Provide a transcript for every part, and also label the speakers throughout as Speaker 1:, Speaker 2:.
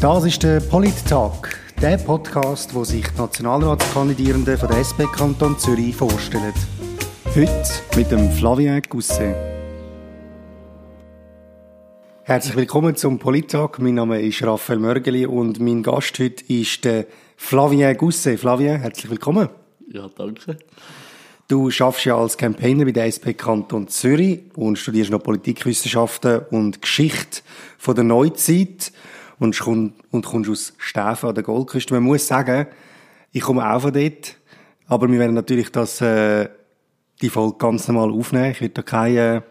Speaker 1: Das ist der Polit-Tag, der Podcast, wo sich die Nationalratskandidierenden von der SP Kanton Zürich vorstellen. Heute mit dem Flavien Gousset. Herzlich willkommen zum Polit-Tag. Mein Name ist Raphael Mörgeli und mein Gast heute ist der Flavien Gousset. Flavien, herzlich willkommen.
Speaker 2: Ja, danke.
Speaker 1: Du schaffst ja als Campaigner bei der SP Kanton Zürich und studierst noch Politikwissenschaften und Geschichte von der Neuzeit und, komm, und kommst aus Stäfen an der Goldküste. Man muss sagen, ich komme auch von dort, aber wir werden natürlich das, äh, die Folge ganz normal aufnehmen. Ich werde da keine,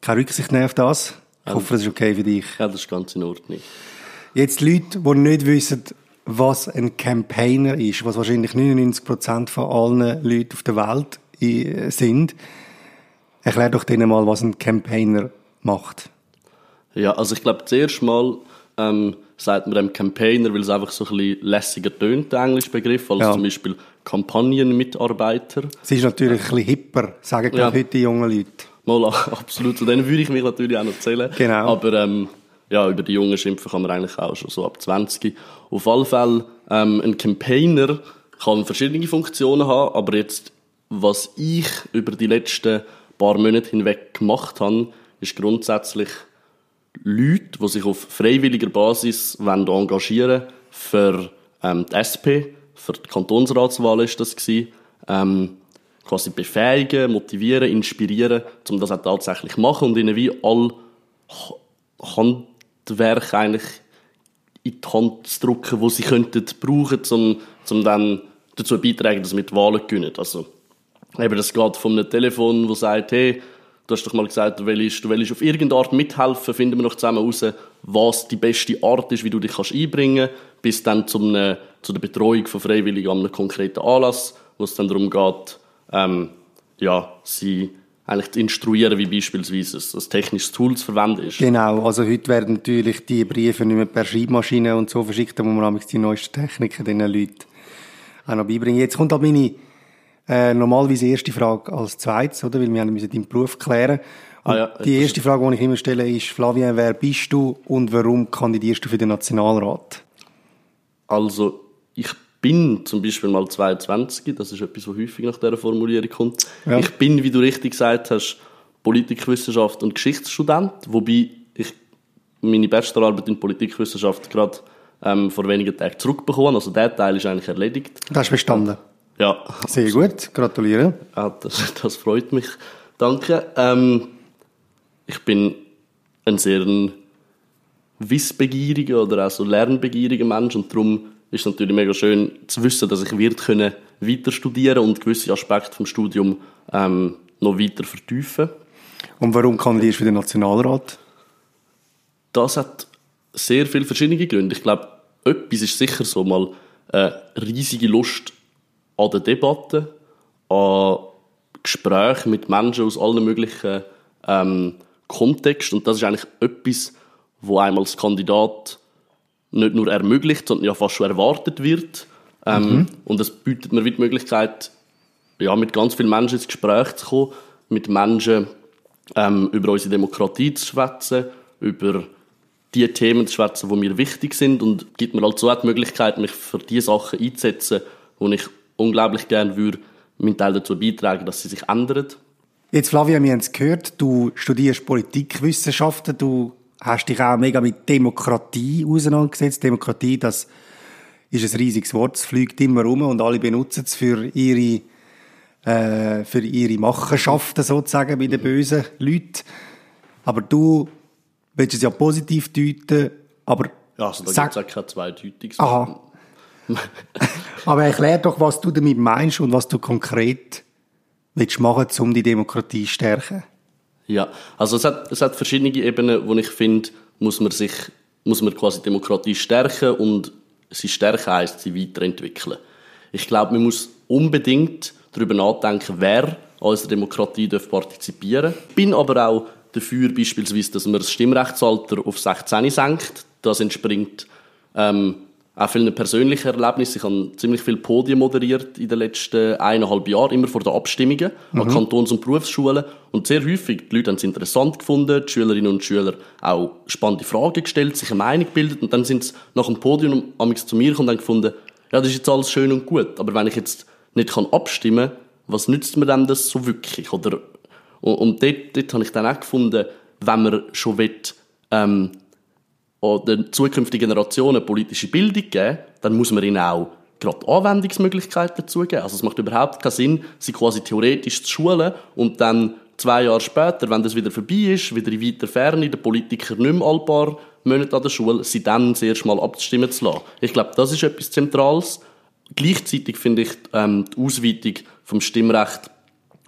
Speaker 1: keine Rücksicht nehmen auf das. Ich hoffe, das ist okay für dich.
Speaker 2: Ja, das ist ganz in Ordnung.
Speaker 1: Jetzt Leute, die nicht wissen, was ein Campaigner ist, was wahrscheinlich 99% von allen Leuten auf der Welt äh, sind. Erklär doch denen mal, was ein Campaigner macht.
Speaker 2: Ja, also ich glaube, zuerst mal ähm, sagt man dem Campaigner, weil es einfach so ein bisschen lässiger tönt, der englische Begriff, als ja. zum Beispiel Kampagnenmitarbeiter.
Speaker 1: Es ist natürlich ein bisschen hipper, sagen ja. heute die jungen Leute.
Speaker 2: Mal, absolut, zu denen würde ich mich natürlich auch noch zählen.
Speaker 1: Genau.
Speaker 2: Aber ähm, ja, über die Jungen schimpfen kann man eigentlich auch schon so ab 20. Auf alle Fälle, ähm, ein Campaigner kann verschiedene Funktionen haben, aber jetzt, was ich über die letzten paar Monate hinweg gemacht habe, ist grundsätzlich Leute, die sich auf freiwilliger Basis engagieren wollen, für ähm, die SP, für die Kantonsratswahl ist das gewesen, ähm, quasi befähigen, motivieren, inspirieren, um das auch tatsächlich zu machen und ihnen wie all Handwerk eigentlich in die Hand zu drücken, wo sie könnten brauchen, um, um dann dazu beitragen, dass wir die Wahlen gewinnen. Also, eben, das geht von einem Telefon, das sagt, hey, Du hast doch mal gesagt, du willst, du willst auf irgendeine Art mithelfen, finden wir noch zusammen heraus, was die beste Art ist, wie du dich kannst einbringen kannst, bis dann zum, zu der Betreuung von Freiwilligen an einem konkreten Anlass, wo es dann darum geht, ähm, ja, sie eigentlich zu instruieren, wie beispielsweise ein, ein technisches Tool zu verwenden ist.
Speaker 1: Genau, also heute werden natürlich die Briefe nicht mehr per Schreibmaschine und so verschickt, wo man die neuesten Techniken den Leuten auch noch beibringen. Jetzt kommt halt meine äh, normalerweise erste Frage als zweites, oder? Weil wir müssen deinen Beruf klären. Ah, ja, die erste Frage, die ich immer stelle, ist, Flavien, wer bist du und warum kandidierst du für den Nationalrat?
Speaker 2: Also, ich bin zum Beispiel mal 22, das ist etwas, was häufig nach dieser Formulierung kommt. Ja. Ich bin, wie du richtig gesagt hast, Politikwissenschaft und Geschichtsstudent, wobei ich meine Bachelorarbeit in Politikwissenschaft gerade ähm, vor wenigen Tagen zurückbekommen Also der Teil ist eigentlich erledigt.
Speaker 1: Das hast bestanden?
Speaker 2: Ja.
Speaker 1: Sehr gut, gratuliere.
Speaker 2: Ja, das, das freut mich. Danke. Ähm, ich bin ein sehr wissbegieriger oder auch so lernbegieriger Mensch und darum ist es natürlich mega schön zu wissen, dass ich wird können weiter studieren und gewisse Aspekte vom Studium ähm, noch weiter vertiefen.
Speaker 1: Und warum kandidierst du für den Nationalrat?
Speaker 2: Das hat sehr viele verschiedene Gründe. Ich glaube, etwas ist sicher so mal eine riesige Lust an der Debatte, an Gesprächen mit Menschen aus allen möglichen ähm, Kontexten. Und das ist eigentlich etwas, wo einem als Kandidat nicht nur ermöglicht, sondern ja fast schon erwartet wird. Ähm, mhm. Und es bietet mir die Möglichkeit, ja, mit ganz vielen Menschen ins Gespräch zu kommen, mit Menschen ähm, über unsere Demokratie zu schwätzen, über die Themen zu schwätzen, die mir wichtig sind und gibt mir halt so die Möglichkeit, mich für die Sachen einzusetzen, die ich unglaublich gerne würde meinen Teil dazu beitragen, dass sie sich ändern.
Speaker 1: Jetzt, Flavia, wir haben es gehört, du studierst Politikwissenschaften, du hast dich auch mega mit Demokratie auseinandergesetzt. Demokratie, das ist ein riesiges Wort, es fliegt immer rum und alle benutzen es für ihre, äh, für ihre Machenschaften sozusagen bei den bösen Leuten. Aber du willst es ja positiv deuten, aber...
Speaker 2: Ja, also da gibt es auch keine Zweideutung.
Speaker 1: Aha. Aber erklär doch, was du damit meinst und was du konkret willst machen, um die Demokratie zu stärken.
Speaker 2: Ja, also es hat, es hat verschiedene Ebenen, wo ich finde, muss man sich, muss man quasi Demokratie stärken und sie stärken heisst, sie weiterentwickeln. Ich glaube, man muss unbedingt darüber nachdenken, wer an unserer Demokratie darf partizipieren darf. Bin aber auch dafür beispielsweise, dass man das Stimmrechtsalter auf 16 senkt. Das entspringt ähm, auch vielen persönlichen Erlebnissen. Ich habe ziemlich viel Podien moderiert in den letzten eineinhalb Jahren, immer vor den Abstimmungen mhm. an Kantons- und Berufsschulen. Und sehr häufig, die Leute haben es interessant gefunden, die Schülerinnen und Schüler auch spannende Fragen gestellt, sich eine Meinung gebildet und dann sind sie nach dem Podium zu mir gekommen und haben gefunden, ja, das ist jetzt alles schön und gut, aber wenn ich jetzt nicht kann abstimmen kann, was nützt mir denn das so wirklich? Oder, und, und dort, dort habe ich dann auch gefunden, wenn man schon will, ähm, den zukünftigen Generationen politische Bildung geben, dann muss man ihnen auch gerade Anwendungsmöglichkeiten dazu geben. Also es macht überhaupt keinen Sinn, sie quasi theoretisch zu schulen und dann zwei Jahre später, wenn das wieder vorbei ist, wieder in weiter Ferne, der Politiker nicht mehr ein paar Monate an der Schule, sie dann das erste Mal abstimmen zu lassen. Ich glaube, das ist etwas Zentrales. Gleichzeitig finde ich ähm, die Ausweitung vom Stimmrecht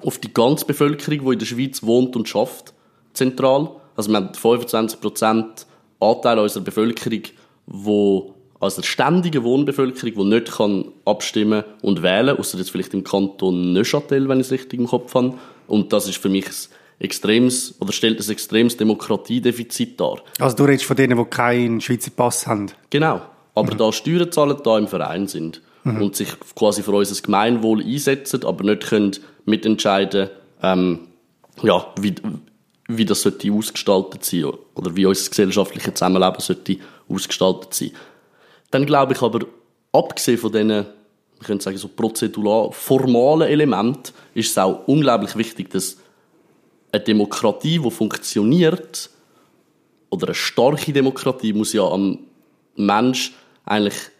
Speaker 2: auf die ganze Bevölkerung, die in der Schweiz wohnt und schafft, zentral. Also wir haben 25 Prozent Anteil unserer Bevölkerung, wo also der ständige Wohnbevölkerung, die nicht kann abstimmen und wählen, außer jetzt vielleicht im Kanton Neuchâtel, wenn ich es richtig im Kopf habe. Und das ist für mich ein extremes, oder stellt ein extremes Demokratiedefizit dar.
Speaker 1: Also du redest von denen, die keinen Schweizer Pass haben?
Speaker 2: Genau. Aber mhm. da Steuern zahlen, da im Verein sind. Mhm. Und sich quasi für unser Gemeinwohl einsetzen, aber nicht können mitentscheiden, ähm, ja, wie, wie das sollte ausgestaltet sein oder wie unser gesellschaftliches Zusammenleben sollte ausgestaltet sein. Dann glaube ich aber, abgesehen von diesen, ich könnte sagen, so prozedural, formalen Elementen, ist es auch unglaublich wichtig, dass eine Demokratie, die funktioniert, oder eine starke Demokratie, muss ja am Mensch eigentlich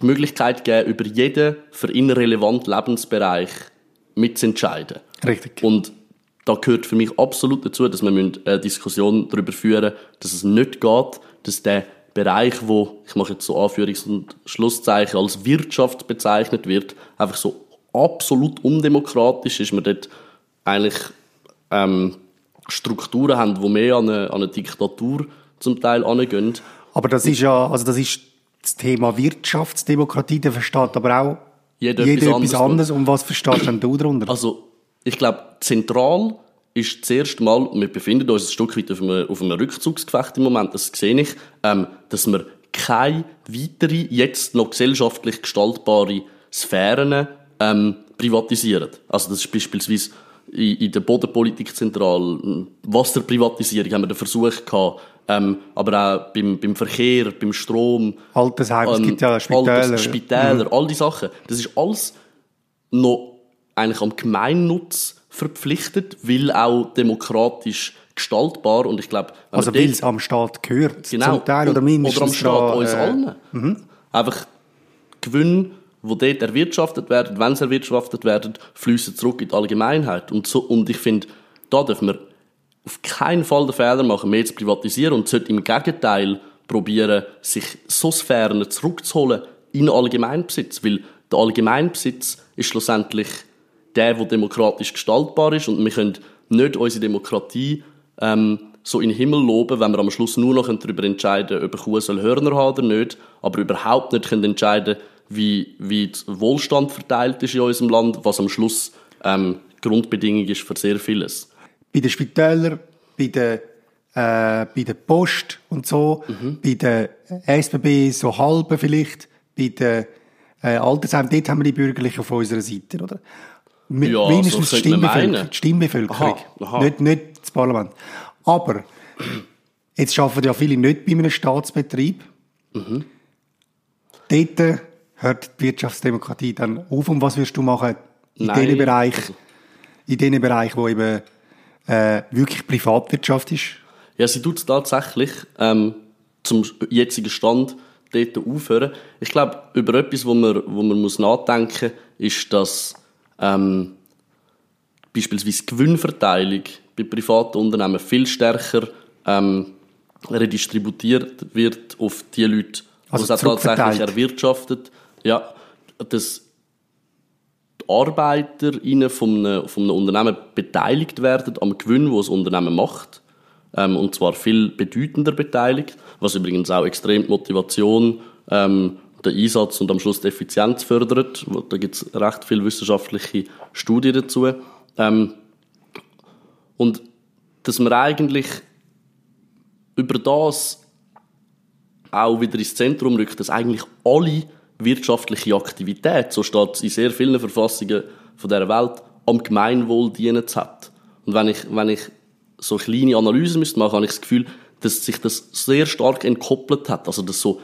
Speaker 2: die Möglichkeit geben, über jeden für ihn relevanten Lebensbereich mitzuentscheiden.
Speaker 1: Richtig.
Speaker 2: Und da gehört für mich absolut dazu, dass wir eine Diskussion darüber führen dass es nicht geht, dass der Bereich, wo ich mache jetzt so Anführungs- und Schlusszeichen als Wirtschaft bezeichnet wird, einfach so absolut undemokratisch ist, wir dort eigentlich ähm, Strukturen haben, die mehr an eine, an eine Diktatur zum Teil angehen.
Speaker 1: Aber das ist ja, also das ist das Thema Wirtschaftsdemokratie, der versteht aber auch jeder, jeder etwas, etwas anderes. Und was verstehst denn du darunter?
Speaker 2: Also ich glaube, zentral ist das erste Mal, wir befinden uns ein Stück weit auf einem, auf einem Rückzugsgefecht im Moment, das sehe ich, ähm, dass wir keine weitere, jetzt noch gesellschaftlich gestaltbare Sphären ähm, privatisieren. Also das ist beispielsweise in, in der Bodenpolitik zentral, Wasserprivatisierung haben wir den Versuch gehabt, ähm, aber auch beim, beim Verkehr, beim Strom.
Speaker 1: Altersheim, ähm, es gibt ja Spitäler. Alters,
Speaker 2: Spitäler, mhm. all die Sachen. Das ist alles noch eigentlich am Gemeinnutz verpflichtet, weil auch demokratisch gestaltbar und ich glaube...
Speaker 1: Also weil es am Staat gehört
Speaker 2: genau,
Speaker 1: zum Teil
Speaker 2: oder mindestens... Oder am Staat, da, uns äh, allen. Mhm. Einfach Gewinn, die dort erwirtschaftet werden, wenn sie erwirtschaftet werden, fließen zurück in die Allgemeinheit. Und, so, und ich finde, da dürfen wir auf keinen Fall den Fehler machen, mehr zu privatisieren und sollte im Gegenteil probieren, sich so Sphären zurückzuholen in Allgemeinbesitz, weil der Allgemeinbesitz ist schlussendlich der, der demokratisch gestaltbar ist und wir können nicht unsere Demokratie ähm, so in den Himmel loben, wenn wir am Schluss nur noch darüber entscheiden können, ob eine Kuh soll Hörner haben oder nicht, aber überhaupt nicht können entscheiden wie, wie der Wohlstand verteilt ist in unserem Land, was am Schluss ähm, Grundbedingung ist für sehr vieles.
Speaker 1: Bei den Spitälern, bei der, äh, bei der Post und so, mhm. bei der SBB so halbe vielleicht, bei den äh, Altersheimen, dort haben wir die Bürgerlichen auf unserer Seite, oder?
Speaker 2: Ja, Mindestens
Speaker 1: so die, Stimmbevölkerung, die Stimmbevölkerung. Aha, aha. Nicht, nicht das Parlament. Aber, jetzt arbeiten ja viele nicht bei einem Staatsbetrieb. Mhm. Dort hört die Wirtschaftsdemokratie dann auf. Und was wirst du machen in Nein. den Bereich, in den Bereich, wo eben äh, wirklich Privatwirtschaft ist?
Speaker 2: Ja, sie tut es tatsächlich ähm, zum jetzigen Stand dort aufhören. Ich glaube, über etwas, wo man, wo man muss nachdenken muss, ist, dass ähm, beispielsweise Gewinnverteilung bei privaten Unternehmen viel stärker ähm, redistributiert wird auf die Leute, also die es tatsächlich erwirtschaftet. Ja, dass die ArbeiterInnen von einem, von einem Unternehmen beteiligt werden am Gewinn, wo das Unternehmen macht. Ähm, und zwar viel bedeutender beteiligt, was übrigens auch extrem die Motivation ähm, den Einsatz und am Schluss die Effizienz fördert. Da gibt es recht viele wissenschaftliche Studien dazu. Ähm, und dass man eigentlich über das auch wieder ins Zentrum rückt, dass eigentlich alle wirtschaftliche Aktivität, so steht es in sehr vielen Verfassungen von dieser Welt, am Gemeinwohl dienend hat. Und wenn ich, wenn ich so kleine Analysen müsste machen, habe ich das Gefühl, dass sich das sehr stark entkoppelt hat. Also, dass so,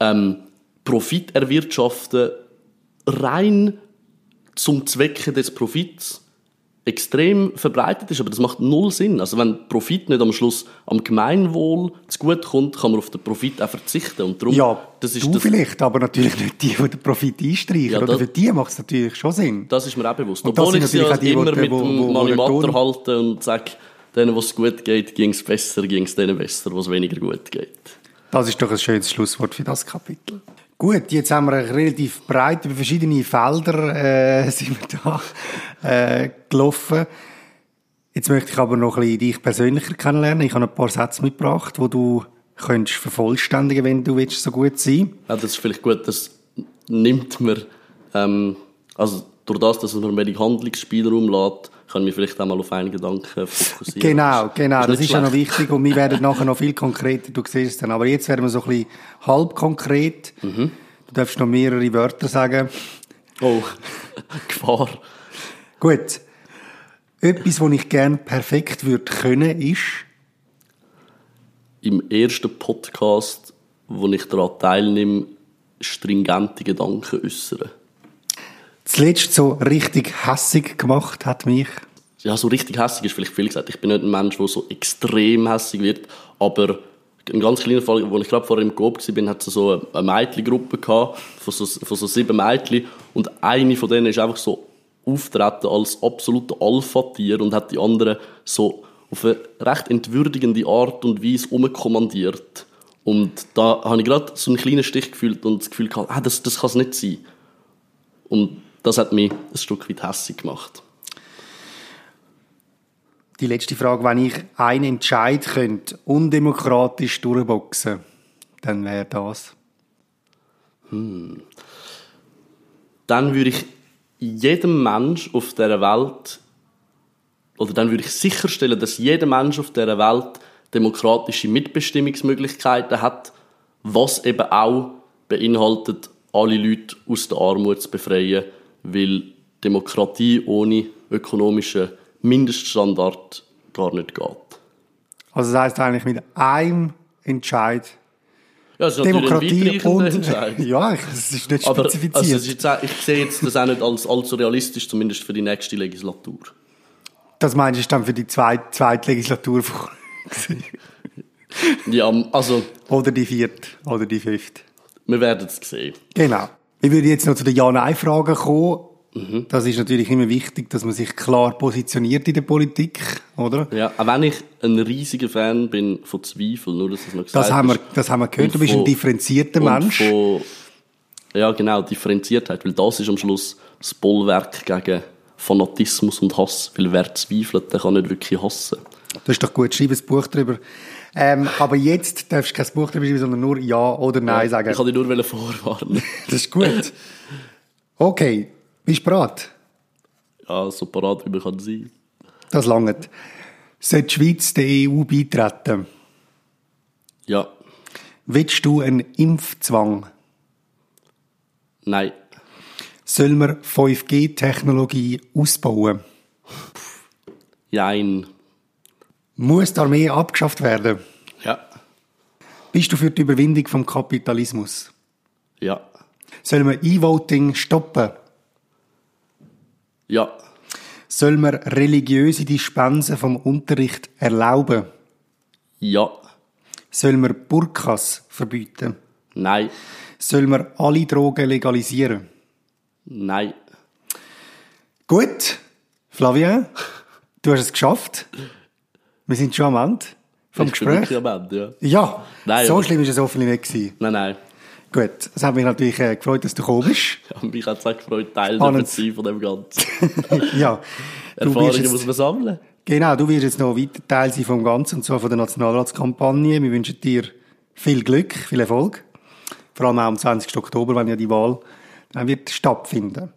Speaker 2: ähm, Profit erwirtschaften rein zum Zwecke des Profits extrem verbreitet ist, aber das macht null Sinn. Also wenn Profit nicht am Schluss am Gemeinwohl zu gut kommt, kann man auf den Profit auch verzichten. Und darum,
Speaker 1: Ja,
Speaker 2: das ist
Speaker 1: du
Speaker 2: das,
Speaker 1: vielleicht, aber natürlich nicht die, die den Profit einstreichen.
Speaker 2: Ja,
Speaker 1: oder für die macht es natürlich schon Sinn.
Speaker 2: das ist mir auch bewusst.
Speaker 1: Und
Speaker 2: Obwohl ich sie
Speaker 1: auch die,
Speaker 2: immer
Speaker 1: die-
Speaker 2: mit
Speaker 1: wo-
Speaker 2: dem Manimator halte und sage, denen, was es gut geht, ging es besser, ging es denen besser, was weniger gut geht.
Speaker 1: Das ist doch ein schönes Schlusswort für das Kapitel. Gut, jetzt haben wir relativ breit über verschiedene Felder äh, sind wir da äh, gelaufen. Jetzt möchte ich aber noch ein bisschen dich persönlicher kennenlernen. Ich habe ein paar Sätze mitgebracht, wo du könntest vervollständigen, wenn du willst, so gut sein.
Speaker 2: Ja, das ist vielleicht gut, das nimmt mir, ähm, also durch das, dass man mir wenig Handlungsspielraum lässt, kann ich mich vielleicht auch mal auf einen Gedanken fokussieren.
Speaker 1: Genau, genau. Das
Speaker 2: nicht
Speaker 1: ist ja noch wichtig und wir werden nachher noch viel konkreter, du siehst es dann. Aber jetzt werden wir so ein bisschen halb konkret.
Speaker 2: Mhm.
Speaker 1: Du darfst noch mehrere Wörter sagen.
Speaker 2: Oh, Gefahr.
Speaker 1: Gut. Etwas, was ich gerne perfekt würde können, ist,
Speaker 2: Im ersten Podcast, wo ich daran teilnehme, stringente Gedanken äußern.
Speaker 1: Zuletzt so richtig hässig gemacht hat mich.
Speaker 2: Ja, so richtig hässig ist vielleicht viel gesagt. Ich bin nicht ein Mensch, der so extrem hässig wird, aber ein ganz kleiner Fall, wo ich gerade vorher im Coop war, hat es so eine Mädchengruppe von so, von so sieben Mädchen, und eine von denen ist einfach so auftreten als absoluter Alpha-Tier und hat die anderen so auf eine recht entwürdigende Art und Weise umkommandiert. Und da habe ich gerade so einen kleinen Stich gefühlt und das Gefühl gehabt, ah, das, das kann es nicht sein. Und das hat mich ein Stück weit hässig gemacht.
Speaker 1: Die letzte Frage, wenn ich einen Entscheid könnte, undemokratisch durchboxen, dann wäre das.
Speaker 2: dann würde ich jedem Mensch auf dieser Welt, oder dann würde ich sicherstellen, dass jeder Mensch auf dieser Welt demokratische Mitbestimmungsmöglichkeiten hat, was eben auch beinhaltet, alle Leute aus der Armut zu befreien, weil Demokratie ohne ökonomischen Mindeststandard gar nicht geht.
Speaker 1: Also das heißt eigentlich mit einem Entscheid
Speaker 2: Ja,
Speaker 1: Demokratie und ja, das ist nicht
Speaker 2: Aber
Speaker 1: spezifiziert.
Speaker 2: also, es ist ich sehe jetzt das auch nicht als allzu realistisch, zumindest für die nächste Legislatur.
Speaker 1: das meinst du dann für die zweite, zweite Legislatur
Speaker 2: Ja, also
Speaker 1: oder die vierte oder die fünfte.
Speaker 2: wir werden es sehen.
Speaker 1: Genau. Ich würde jetzt noch zu den Ja-Nein-Fragen kommen.
Speaker 2: Mhm.
Speaker 1: Das ist natürlich immer wichtig, dass man sich klar positioniert in der Politik, oder?
Speaker 2: Ja, auch wenn ich ein riesiger Fan bin von Zweifel, nur dass es noch gesagt
Speaker 1: Das haben wir, das haben wir gehört. Du bist ein
Speaker 2: von-
Speaker 1: differenzierter
Speaker 2: und
Speaker 1: Mensch.
Speaker 2: Von, ja, genau, Differenziertheit, weil das ist am Schluss das Bollwerk gegen Fanatismus und Hass, weil wer zweifelt, der kann nicht wirklich hassen.
Speaker 1: Das ist doch gut. Schreib ein Buch drüber. Ähm, aber jetzt darfst du kein Buch schreiben, sondern nur Ja oder Nein sagen.
Speaker 2: Ich kann dich nur vorwarnen.
Speaker 1: Das ist gut. Okay. Bist du bereit?
Speaker 2: ja, so parat wie man kann sein.
Speaker 1: Das langt. Sollte die Schweiz der EU beitreten,
Speaker 2: Ja,
Speaker 1: willst du einen Impfzwang?
Speaker 2: nein,
Speaker 1: Soll man 5G-Technologie ausbauen?
Speaker 2: jein,
Speaker 1: Muss die Armee abgeschafft werden?
Speaker 2: ja,
Speaker 1: Bist du für die Überwindung vom Kapitalismus?
Speaker 2: ja,
Speaker 1: Soll man E-Voting stoppen?
Speaker 2: ja,
Speaker 1: Soll man religiöse Dispensen vom Unterricht erlauben?
Speaker 2: ja,
Speaker 1: Soll man Burkas verbieten?
Speaker 2: nein,
Speaker 1: Soll man alle Drogen legalisieren?
Speaker 2: nein.
Speaker 1: Gut, Flavien, du hast es geschafft. Wir sind schon am Ende vom
Speaker 2: ich bin
Speaker 1: Gespräch.
Speaker 2: wirklich am Ende, ja.
Speaker 1: Ja,
Speaker 2: Nein,
Speaker 1: so
Speaker 2: aber-
Speaker 1: schlimm ist es hoffentlich nicht gewesen.
Speaker 2: Nein, nein.
Speaker 1: Gut, es hat mich natürlich äh, gefreut, dass du gekommen bist.
Speaker 2: Ja, mich hat es auch gefreut, Teil
Speaker 1: Spannend.
Speaker 2: zu sein von dem Ganzen.
Speaker 1: ja, du wirst
Speaker 2: Erfahrungen
Speaker 1: jetzt,
Speaker 2: muss man sammeln.
Speaker 1: genau, du wirst jetzt noch weiter Teil sein vom Ganzen, und zwar von der Nationalratskampagne. Wir wünschen dir viel Glück, viel Erfolg. Vor allem auch am 20. Oktober, wenn ja die Wahl dann wird stattfinden.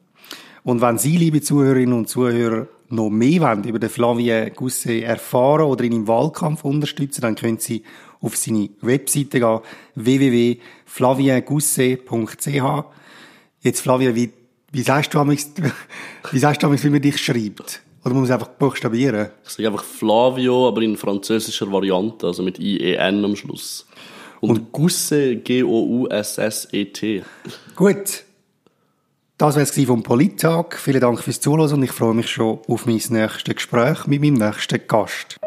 Speaker 1: Und wenn Sie, liebe Zuhörerinnen und Zuhörer, noch mehr wollen über den Flavien Gousset erfahren oder ihn im Wahlkampf unterstützen, dann können Sie auf seine Webseite gehen, www.flaviengousset.ch. Jetzt, Flavien, wie, wie sagst du amigs, wie sagst du amigs, wie man dich schreibt? Oder muss man es einfach buchstabieren?
Speaker 2: Ich sage einfach Flavio, aber in französischer Variante, also mit I-E-N am Schluss. Und, Und Gousset, G-O-U-S-S-E-T.
Speaker 1: Gut. Das war es vom Polittag. Vielen Dank fürs Zuhören und ich freue mich schon auf mein nächstes Gespräch mit meinem nächsten Gast.